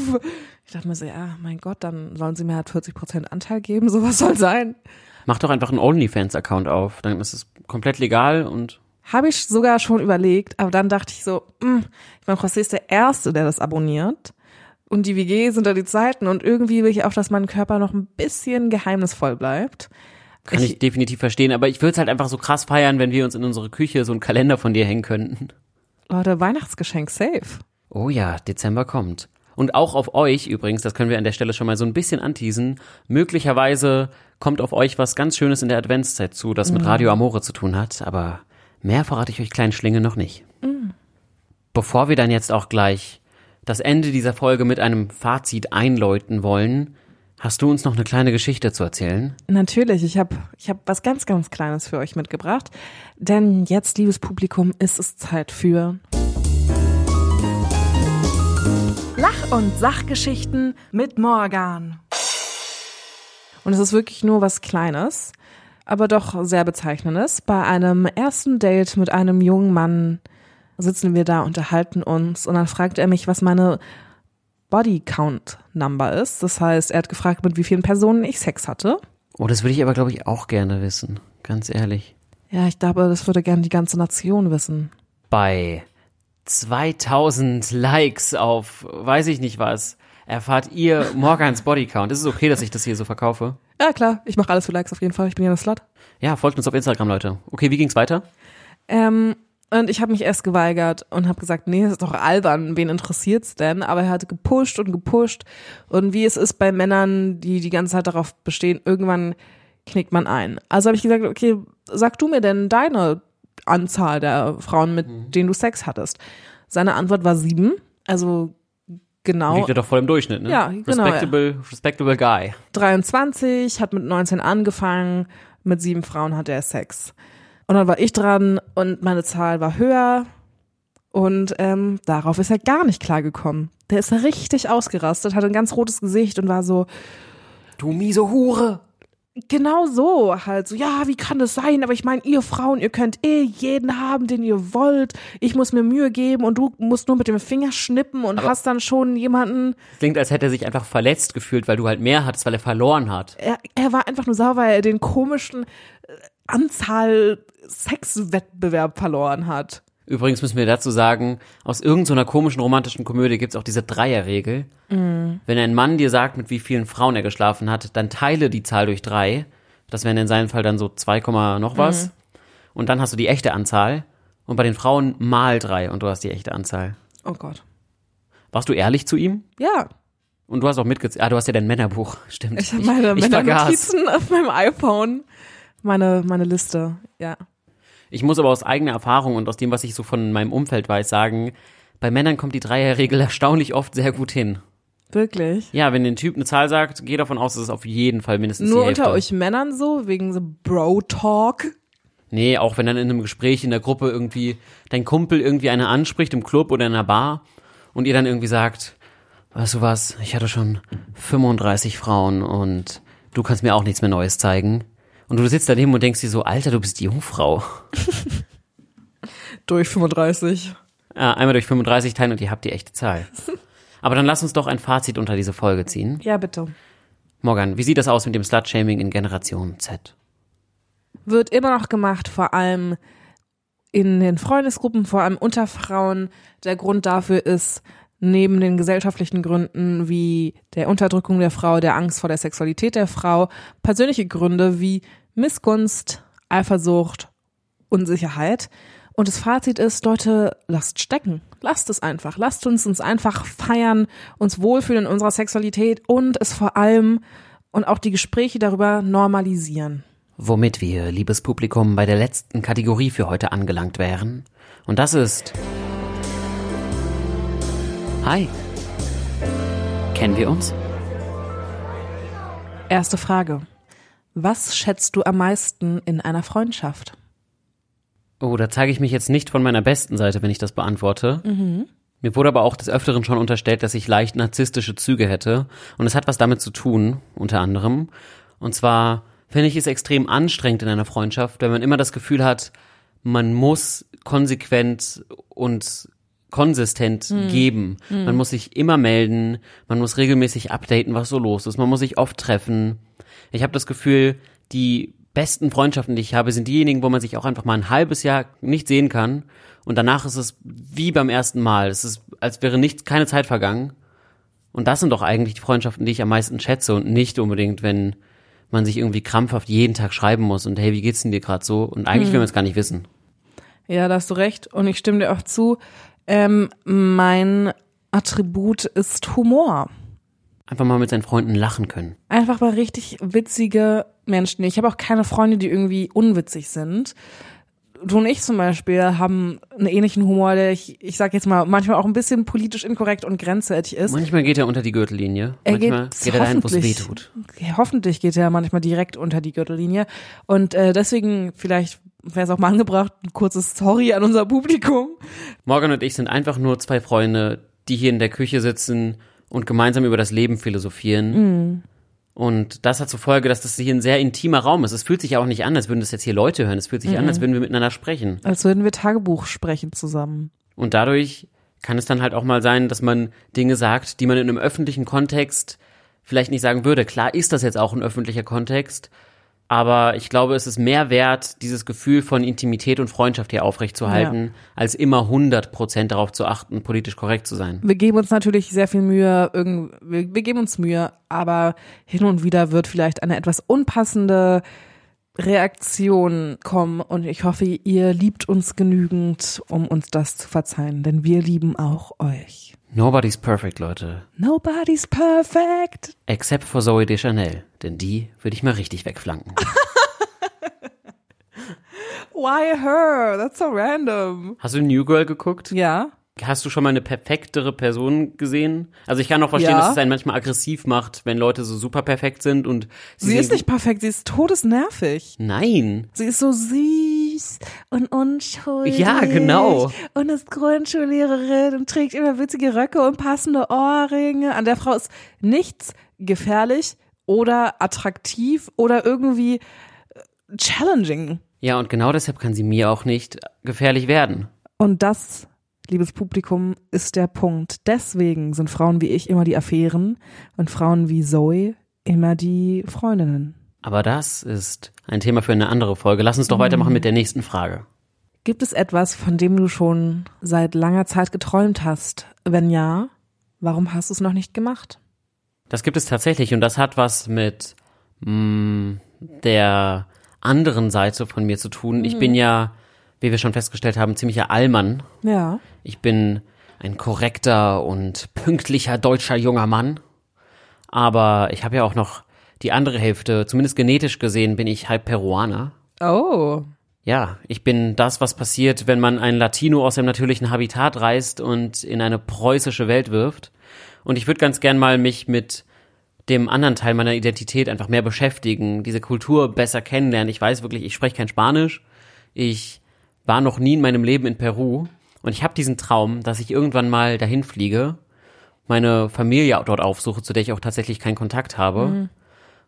Ich dachte mir so, ja, mein Gott, dann sollen sie mir halt 40% Anteil geben, sowas soll sein. Mach doch einfach einen OnlyFans-Account auf. Dann ist es komplett legal und Habe ich sogar schon überlegt, aber dann dachte ich so, mh, ich meine, José ist der Erste, der das abonniert. Und die WG sind da die Zeiten und irgendwie will ich auch, dass mein Körper noch ein bisschen geheimnisvoll bleibt. kann ich, definitiv verstehen. Aber ich würde es halt einfach so krass feiern, wenn wir uns in unsere Küche so einen Kalender von dir hängen könnten. Leute, Weihnachtsgeschenk safe. Oh ja, Dezember kommt. Und auch auf euch übrigens, das können wir an der Stelle schon mal so ein bisschen anteasen, möglicherweise kommt auf euch was ganz Schönes in der Adventszeit zu, das mit Mhm. Radio Amore zu tun hat, aber mehr verrate ich euch kleinen Schlinge noch nicht. Bevor wir dann jetzt auch gleich das Ende dieser Folge mit einem Fazit einläuten wollen, hast du uns noch eine kleine Geschichte zu erzählen? Natürlich, ich habe ich hab was ganz, ganz Kleines für euch mitgebracht. Denn jetzt, liebes Publikum, ist es Zeit für Lach- und Sachgeschichten mit Morgan. Und es ist wirklich nur was Kleines, aber doch sehr Bezeichnendes. Bei einem ersten Date mit einem jungen Mann sitzen wir da, unterhalten uns und dann fragt er mich, was meine Body Count Number ist. Das heißt, er hat gefragt, mit wie vielen Personen ich Sex hatte. Oh, das würde ich aber, glaube ich, auch gerne wissen. Ganz ehrlich. Ja, ich glaube, das würde gerne die ganze Nation wissen. Bei 2000 Likes auf weiß ich nicht was, erfahrt ihr Morgans Bodycount. Ist es okay, dass ich das hier so verkaufe? Ja, klar, ich mache alles für Likes auf jeden Fall. Ich bin ja eine Slut. Ja, folgt uns auf Instagram, Leute. Okay, wie ging's weiter? Ähm, und ich habe mich erst geweigert und habe gesagt, nee, das ist doch albern, wen interessiert's denn? Aber er hat gepusht und gepusht. Und wie es ist bei Männern, die die ganze Zeit darauf bestehen, irgendwann knickt man ein. Also habe ich gesagt, okay, sag du mir denn deine Anzahl der Frauen, mit denen du Sex hattest. Seine Antwort war sieben. Also genau. Liegt ja doch voll im Durchschnitt, ne? Ja, genau, Respectable, respectable guy. 23, hat mit 19 angefangen, mit sieben Frauen hatte er Sex. Und dann war ich dran und meine Zahl war höher und ähm, darauf ist er gar nicht klargekommen. Der ist richtig ausgerastet, hatte ein ganz rotes Gesicht und war so, Du miese Hure. genau so halt so, ja, wie kann das sein? Aber ich meine, ihr Frauen, ihr könnt eh jeden haben, den ihr wollt. Ich muss mir Mühe geben und du musst nur mit dem Finger schnippen und Aber- hast dann schon jemanden. Klingt, als hätte er sich einfach verletzt gefühlt, weil du halt mehr hattest, weil er verloren hat. er, er war einfach nur sauer, weil er den komischen Anzahl Sexwettbewerb verloren hat. Übrigens müssen wir dazu sagen, aus irgendeiner komischen romantischen Komödie gibt's auch diese Dreierregel. Mhm. Wenn ein Mann dir sagt, mit wie vielen Frauen er geschlafen hat, dann teile die Zahl durch drei. Das wären in seinem Fall dann so 2, Komma noch was. Mhm. Und dann hast du die echte Anzahl. Und bei den Frauen mal drei und du hast die echte Anzahl. Oh Gott. Warst du ehrlich zu ihm? Ja, Und du hast auch mitgezählt. Ah, du hast ja dein Männerbuch. Stimmt. ich habe meine, ich meine vergaß. Notizen auf meinem iPhone. Meine, meine Liste, ja. Ich muss aber aus eigener Erfahrung und aus dem, was ich so von meinem Umfeld weiß, sagen, bei Männern kommt die Dreierregel <laughs> erstaunlich oft sehr gut hin. Wirklich. Ja, wenn ein Typ eine Zahl sagt, geh davon aus, dass es auf jeden Fall mindestens Nur die Hälfte. unter euch Männern so, wegen so Bro-Talk. Nee, auch wenn dann in einem Gespräch in der Gruppe irgendwie dein Kumpel irgendwie eine anspricht im Club oder in einer Bar und ihr dann irgendwie sagt, weißt du was, ich hatte schon 35 Frauen und du kannst mir auch nichts mehr Neues zeigen. Und du sitzt daneben und denkst dir so, Alter, du bist die Jungfrau. <laughs> Durch 35. Ja, einmal durch 35 teilen und ihr habt die echte Zahl. <laughs> Aber dann lass uns doch ein Fazit unter diese Folge ziehen. Ja, bitte. Morgan, wie sieht das aus mit dem Slut-Shaming in Generation Z? Wird immer noch gemacht, vor allem in den Freundesgruppen, vor allem unter Frauen. Der Grund dafür ist, neben den gesellschaftlichen Gründen wie der Unterdrückung der Frau, der Angst vor der Sexualität der Frau, persönliche Gründe wie Missgunst, Eifersucht, Unsicherheit. Und das Fazit ist, Leute, lasst stecken. lasst es einfach. Lasst uns uns einfach feiern, uns wohlfühlen in unserer Sexualität und es vor allem und auch die Gespräche darüber normalisieren. Womit wir, liebes Publikum, bei der letzten Kategorie für heute angelangt wären. Und das ist. Hi. Kennen wir uns? Erste Frage. Was schätzt du am meisten in einer Freundschaft? Oh, da zeige ich mich jetzt nicht von meiner besten Seite, wenn ich das beantworte. Mhm. Mir wurde aber auch des Öfteren schon unterstellt, dass ich leicht narzisstische Züge hätte. Und es hat was damit zu tun, unter anderem. Und zwar finde ich es extrem anstrengend in einer Freundschaft, wenn man immer das Gefühl hat, man muss konsequent und konsistent Hm. geben. Hm. Man muss sich immer melden, man muss regelmäßig updaten, was so los ist, man muss sich oft treffen. Ich habe das Gefühl, die besten Freundschaften, die ich habe, sind diejenigen, wo man sich auch einfach mal ein halbes Jahr nicht sehen kann und danach ist es wie beim ersten Mal. Es ist, als wäre nichts, keine Zeit vergangen. Und das sind doch eigentlich die Freundschaften, die ich am meisten schätze und nicht unbedingt, wenn man sich irgendwie krampfhaft jeden Tag schreiben muss und hey, wie geht's denn dir gerade so? Und eigentlich Hm. will man es gar nicht wissen. Ja, da hast du recht und ich stimme dir auch zu. Ähm, mein Attribut ist Humor. Einfach mal mit seinen Freunden lachen können. Einfach mal richtig witzige Menschen. Ich habe auch keine Freunde, die irgendwie unwitzig sind. Du und ich zum Beispiel haben einen ähnlichen Humor, der ich, ich sag jetzt mal, manchmal auch ein bisschen politisch inkorrekt und grenzwertig ist. Manchmal geht er unter die Gürtellinie. Er Manchmal geht, geht er dahin, wo es weh hoffentlich- tut. Hoffentlich geht er manchmal direkt unter die Gürtellinie. Und äh, deswegen, vielleicht wäre es auch mal angebracht, ein kurzes Sorry an unser Publikum. Morgan und ich sind einfach nur zwei Freunde, die hier in der Küche sitzen und gemeinsam über das Leben philosophieren. Mhm. Und das hat zur Folge, dass das hier ein sehr intimer Raum ist. Es fühlt sich auch nicht an, als würden das jetzt hier Leute hören. Es fühlt sich Mhm. an, als würden wir miteinander sprechen. Als würden wir Tagebuch sprechen zusammen. Und dadurch kann es dann halt auch mal sein, dass man Dinge sagt, die man in einem öffentlichen Kontext vielleicht nicht sagen würde. Klar ist das jetzt auch ein öffentlicher Kontext, aber ich glaube, es ist mehr wert, dieses Gefühl von Intimität und Freundschaft hier aufrechtzuerhalten, als immer 100 Prozent darauf zu achten, politisch korrekt zu sein. Wir geben uns natürlich sehr viel Mühe, wir geben uns Mühe, aber hin und wieder wird vielleicht eine etwas unpassende Reaktion kommen und ich hoffe, ihr liebt uns genügend, um uns das zu verzeihen, denn wir lieben auch euch. Nobody's perfect, Leute. Nobody's perfect. Except for Zoe Deschanel, denn die würde ich mal richtig wegflanken. <laughs> Why her? That's so random. Hast du New Girl geguckt? Ja. Hast du schon mal eine perfektere Person gesehen? Also ich kann auch verstehen, Ja. dass es einen manchmal aggressiv macht, wenn Leute so super perfekt sind und Sie ist nicht perfekt, sie ist todesnervig. Nein. Sie ist so süß und unschuldig. Ja, genau. Und ist Grundschullehrerin und trägt immer witzige Röcke und passende Ohrringe. An der Frau ist nichts gefährlich oder attraktiv oder irgendwie äh, challenging. Ja, und genau deshalb kann sie mir auch nicht gefährlich werden. Und das, liebes Publikum, ist der Punkt. Deswegen sind Frauen wie ich immer die Affären und Frauen wie Zoe immer die Freundinnen. Aber das ist ein Thema für eine andere Folge. Lass uns doch Mhm. weitermachen mit der nächsten Frage. Gibt es etwas, von dem du schon seit langer Zeit geträumt hast? Wenn ja, warum hast du es noch nicht gemacht? Das gibt es tatsächlich und das hat was mit mh, der anderen Seite von mir zu tun. Ich Mhm. bin ja, wie wir schon festgestellt haben, ziemlicher Allmann. Ja. Ich bin ein korrekter und pünktlicher deutscher junger Mann. Aber ich habe ja auch noch die andere Hälfte, zumindest genetisch gesehen, bin ich halb Peruaner. Oh. Ja, ich bin das, was passiert, wenn man einen Latino aus seinem natürlichen Habitat reißt und in eine preußische Welt wirft. Und ich würde ganz gern mal mich mit dem anderen Teil meiner Identität einfach mehr beschäftigen, diese Kultur besser kennenlernen. Ich weiß wirklich, ich spreche kein Spanisch. Ich war noch nie in meinem Leben in Peru und ich habe diesen Traum, dass ich irgendwann mal dahin fliege, meine Familie dort aufsuche, zu der ich auch tatsächlich keinen Kontakt habe Mhm.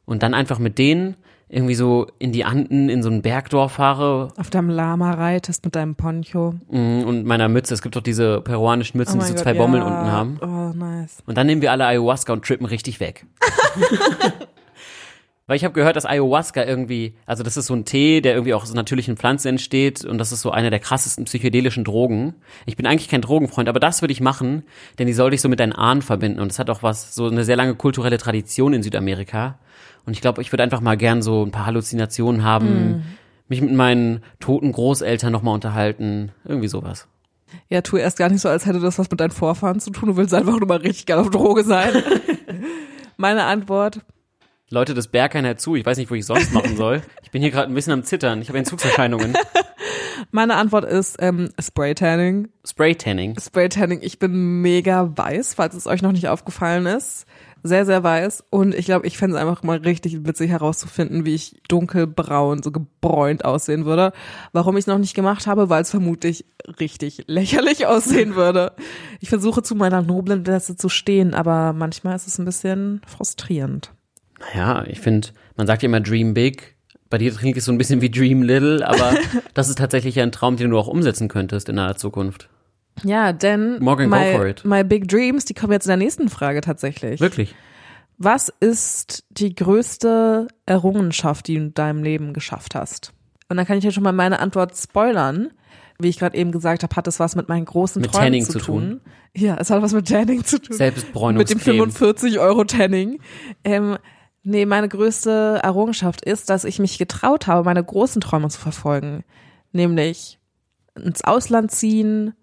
Und dann einfach mit denen irgendwie so in die Anden in so ein Bergdorf fahre Auf deinem Lama reitest mit deinem Poncho. mm, und meiner Mütze. Es gibt doch diese peruanischen Mützen, Oh die so mein zwei Gott, Bommeln ja. unten haben. Oh, nice. Und dann nehmen wir alle Ayahuasca und trippen richtig weg. <laughs> Weil ich habe gehört, dass Ayahuasca irgendwie, also das ist so ein Tee, der irgendwie auch aus natürlichen Pflanzen entsteht und das ist so eine der krassesten psychedelischen Drogen. Ich bin eigentlich kein Drogenfreund, aber das würde ich machen, denn die soll dich so mit deinen Ahnen verbinden und es hat auch was, so eine sehr lange kulturelle Tradition in Südamerika. Und ich glaube, ich würde einfach mal gern so ein paar Halluzinationen haben, Mm. mich mit meinen toten Großeltern nochmal unterhalten, irgendwie sowas. Ja, tu erst gar nicht so, als hätte das was mit deinen Vorfahren zu tun. Du willst einfach nur mal richtig geil auf Droge sein. <laughs> Meine Antwort, Leute des Berghain hört zu. Ich weiß nicht, wo ich sonst machen soll. Ich bin hier gerade ein bisschen am Zittern. Ich habe Entzugserscheinungen. <laughs> meine Antwort ist ähm, Spray Tanning. Spray Tanning. Spray Tanning. Ich bin mega weiß, falls es euch noch nicht aufgefallen ist. Sehr, sehr weiß. Und ich glaube, ich fände es einfach mal richtig witzig herauszufinden, wie ich dunkelbraun, so gebräunt aussehen würde. Warum ich es noch nicht gemacht habe, weil es vermutlich richtig lächerlich <laughs> aussehen würde. Ich versuche zu meiner noblen Plätze zu stehen, aber manchmal ist es ein bisschen frustrierend. Naja, ich finde, man sagt ja immer Dream Big. Bei dir klingt es so ein bisschen wie Dream Little, aber <laughs> das ist tatsächlich ein Traum, den du auch umsetzen könntest in naher Zukunft. Ja, denn Morgan, my, my Big Dreams, die kommen jetzt in der nächsten Frage tatsächlich. Wirklich? Was ist die größte Errungenschaft, die du in deinem Leben geschafft hast? Und dann kann ich dir schon mal meine Antwort spoilern. Wie ich gerade eben gesagt habe, hat es was mit meinen großen Mit Träumen Tanning zu zu tun. Ja, es hat was mit Tanning zu tun. Mit dem Selbstbräunungscreme. 45 Euro Tanning. Ähm, nee, meine größte Errungenschaft ist, dass ich mich getraut habe, meine großen Träume zu verfolgen. Nämlich ins Ausland ziehen,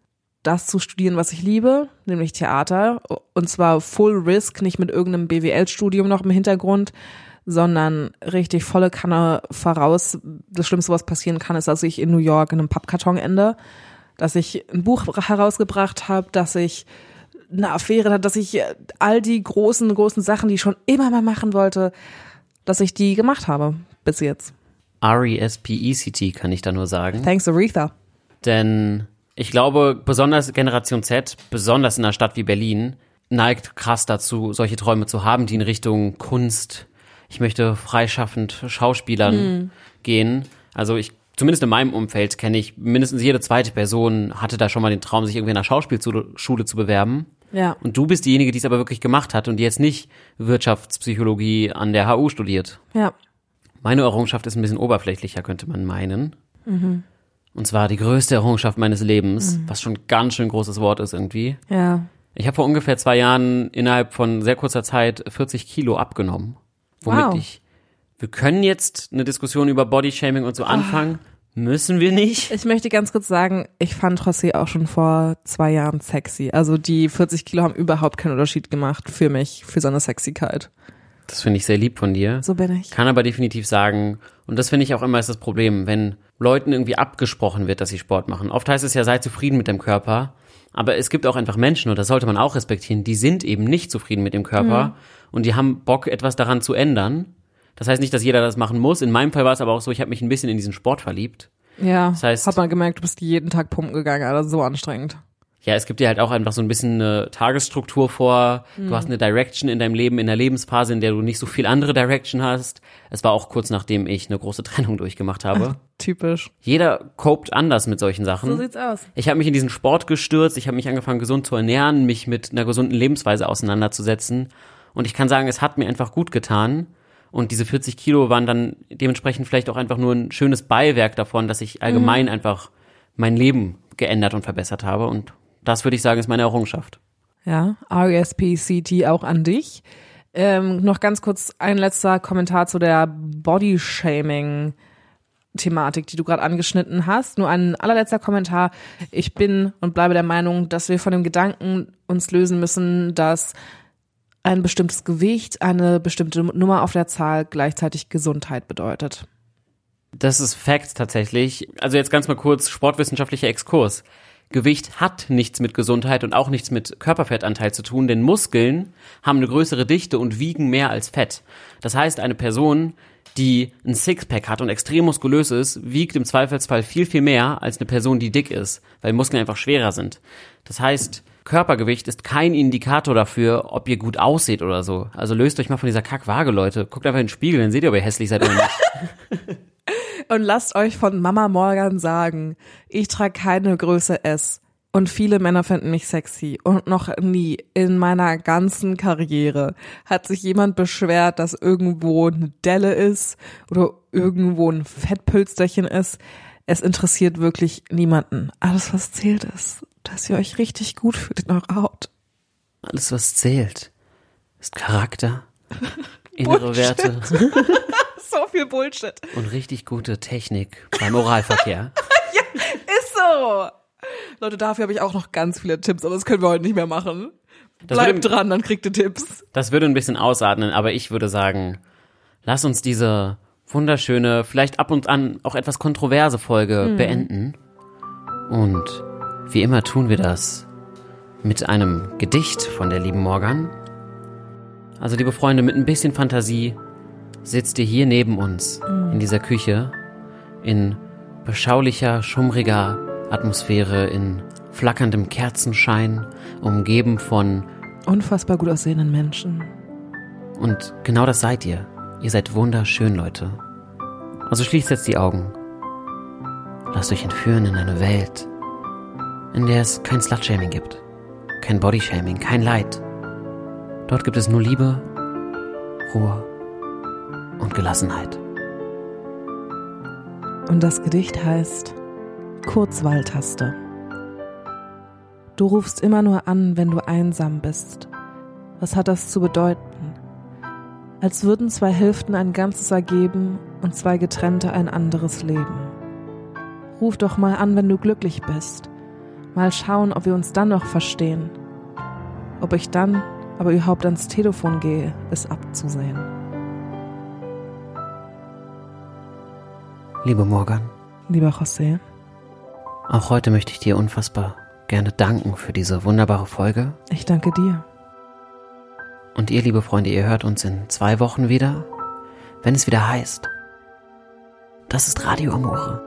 das zu studieren, was ich liebe, nämlich Theater. Und zwar Full Risk, nicht mit irgendeinem BWL-Studium noch im Hintergrund, sondern richtig volle Kanne voraus. Das Schlimmste, was passieren kann, ist, dass ich in New York in einem Pappkarton ende, dass ich ein Buch herausgebracht habe, dass ich eine Affäre hatte, dass ich all die großen, großen Sachen, die ich schon immer mal machen wollte, dass ich die gemacht habe bis jetzt. R-E-S-P-E-C-T kann ich da nur sagen. Thanks, Aretha. Denn ich glaube, besonders Generation Z, besonders in einer Stadt wie Berlin, neigt krass dazu, solche Träume zu haben, die in Richtung Kunst, ich möchte freischaffend Schauspielern Hm. gehen. Also ich, zumindest in meinem Umfeld kenne ich, mindestens jede zweite Person hatte da schon mal den Traum, sich irgendwie in einer Schauspielschule zu bewerben. Ja. Und du bist diejenige, die es aber wirklich gemacht hat und die jetzt nicht Wirtschaftspsychologie an der HU studiert. Ja. Meine Errungenschaft ist ein bisschen oberflächlicher, könnte man meinen. Mhm. Und zwar die größte Errungenschaft meines Lebens, was schon ein ganz schön großes Wort ist irgendwie. Ja. Ich habe vor ungefähr zwei Jahren innerhalb von sehr kurzer Zeit 40 Kilo abgenommen. Womit Wow. ich, wir können jetzt eine Diskussion über Bodyshaming und so anfangen, müssen wir nicht. Ich möchte ganz kurz sagen, ich fand José auch schon vor zwei Jahren sexy. Also die 40 Kilo haben überhaupt keinen Unterschied gemacht für mich, für seine Sexigkeit. Das finde ich sehr lieb von dir. So bin ich. Kann aber definitiv sagen, und das finde ich auch immer ist das Problem, wenn Leuten irgendwie abgesprochen wird, dass sie Sport machen. Oft heißt es ja, sei zufrieden mit dem Körper. Aber es gibt auch einfach Menschen, und das sollte man auch respektieren, die sind eben nicht zufrieden mit dem Körper Mhm. und die haben Bock, etwas daran zu ändern. Das heißt nicht, dass jeder das machen muss. In meinem Fall war es aber auch so, ich habe mich ein bisschen in diesen Sport verliebt. Ja, Das heißt- hat man gemerkt, du bist jeden Tag pumpen gegangen, Alter, so anstrengend. Ja, es gibt dir halt auch einfach so ein bisschen eine Tagesstruktur vor. Mhm. Du hast eine Direction in deinem Leben, in der Lebensphase, in der du nicht so viel andere Direction hast. Es war auch kurz nachdem ich eine große Trennung durchgemacht habe. <laughs> Typisch. Jeder copt anders mit solchen Sachen. So sieht's aus. Ich habe mich in diesen Sport gestürzt, ich habe mich angefangen, gesund zu ernähren, mich mit einer gesunden Lebensweise auseinanderzusetzen. Und ich kann sagen, es hat mir einfach gut getan. Und diese 40 Kilo waren dann dementsprechend vielleicht auch einfach nur ein schönes Beiwerk davon, dass ich allgemein einfach mein Leben geändert und verbessert habe. Und das würde ich sagen, ist meine Errungenschaft. Ja, RESPCT auch an dich. Ähm, noch ganz kurz ein letzter Kommentar zu der Body-Shaming. Thematik, die du gerade angeschnitten hast. Nur ein allerletzter Kommentar. Ich bin und bleibe der Meinung, dass wir von dem Gedanken uns lösen müssen, dass ein bestimmtes Gewicht, eine bestimmte Nummer auf der Zahl gleichzeitig Gesundheit bedeutet. Das ist Fact tatsächlich. Also jetzt ganz mal kurz sportwissenschaftlicher Exkurs. Gewicht hat nichts mit Gesundheit und auch nichts mit Körperfettanteil zu tun, denn Muskeln haben eine größere Dichte und wiegen mehr als Fett. Das heißt, eine Person, die ein Sixpack hat und extrem muskulös ist, wiegt im Zweifelsfall viel, viel mehr als eine Person, die dick ist, weil Muskeln einfach schwerer sind. Das heißt, Körpergewicht ist kein Indikator dafür, ob ihr gut aussieht oder so. Also löst euch mal von dieser Kackwaage, Leute. Guckt einfach in den Spiegel, dann seht ihr, ob ihr hässlich seid oder nicht. <laughs> Und lasst euch von Mama Morgan sagen, ich trage keine Größe S. Und viele Männer finden mich sexy. Und noch nie in meiner ganzen Karriere hat sich jemand beschwert, dass irgendwo eine Delle ist oder irgendwo ein Fettpülsterchen ist. Es interessiert wirklich niemanden. Alles, was zählt, ist, dass ihr euch richtig gut fühlt in eurer Haut. Alles, was zählt, ist Charakter, <laughs> innere. Werte <laughs> So viel Bullshit. und richtig gute Technik beim Oralverkehr. <laughs> Ist so. Leute, dafür habe ich auch noch ganz viele Tipps, aber das können wir heute nicht mehr machen. Das Bleibt würde- dran, dann kriegt ihr Tipps. Das würde ein bisschen ausatmen, aber ich würde sagen, lass uns diese wunderschöne, vielleicht ab und an auch etwas kontroverse Folge Mhm. beenden. Und wie immer tun wir das mit einem Gedicht von der lieben Morgan. Also liebe Freunde, mit ein bisschen Fantasie sitzt ihr hier neben uns in dieser Küche in beschaulicher, schummriger Atmosphäre, in flackerndem Kerzenschein, umgeben von Unfassbar gut aussehenden Menschen. Und genau das seid ihr. Ihr seid wunderschön, Leute. Also schließt jetzt die Augen. Lasst euch entführen in eine Welt, in der es kein Slutshaming gibt. Kein Bodyshaming, kein Leid. Dort gibt es nur Liebe, Ruhe und Gelassenheit. Und das Gedicht heißt Kurzwahltaste. Du rufst immer nur an, wenn du einsam bist. Was hat das zu bedeuten? Als würden zwei Hälften ein Ganzes ergeben und zwei getrennte ein anderes Leben. Ruf doch mal an, wenn du glücklich bist. Mal schauen, ob wir uns dann noch verstehen. Ob ich dann aber überhaupt ans Telefon gehe, ist abzusehen. Liebe Morgan. Lieber José. Auch heute möchte ich dir unfassbar gerne danken für diese wunderbare Folge. Ich danke dir. Und ihr, liebe Freunde, ihr hört uns in zwei Wochen wieder, wenn es wieder heißt. Das ist Radio Amore.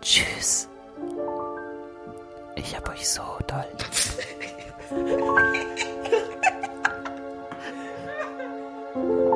Tschüss. Ich hab euch so doll. lieb. <laughs>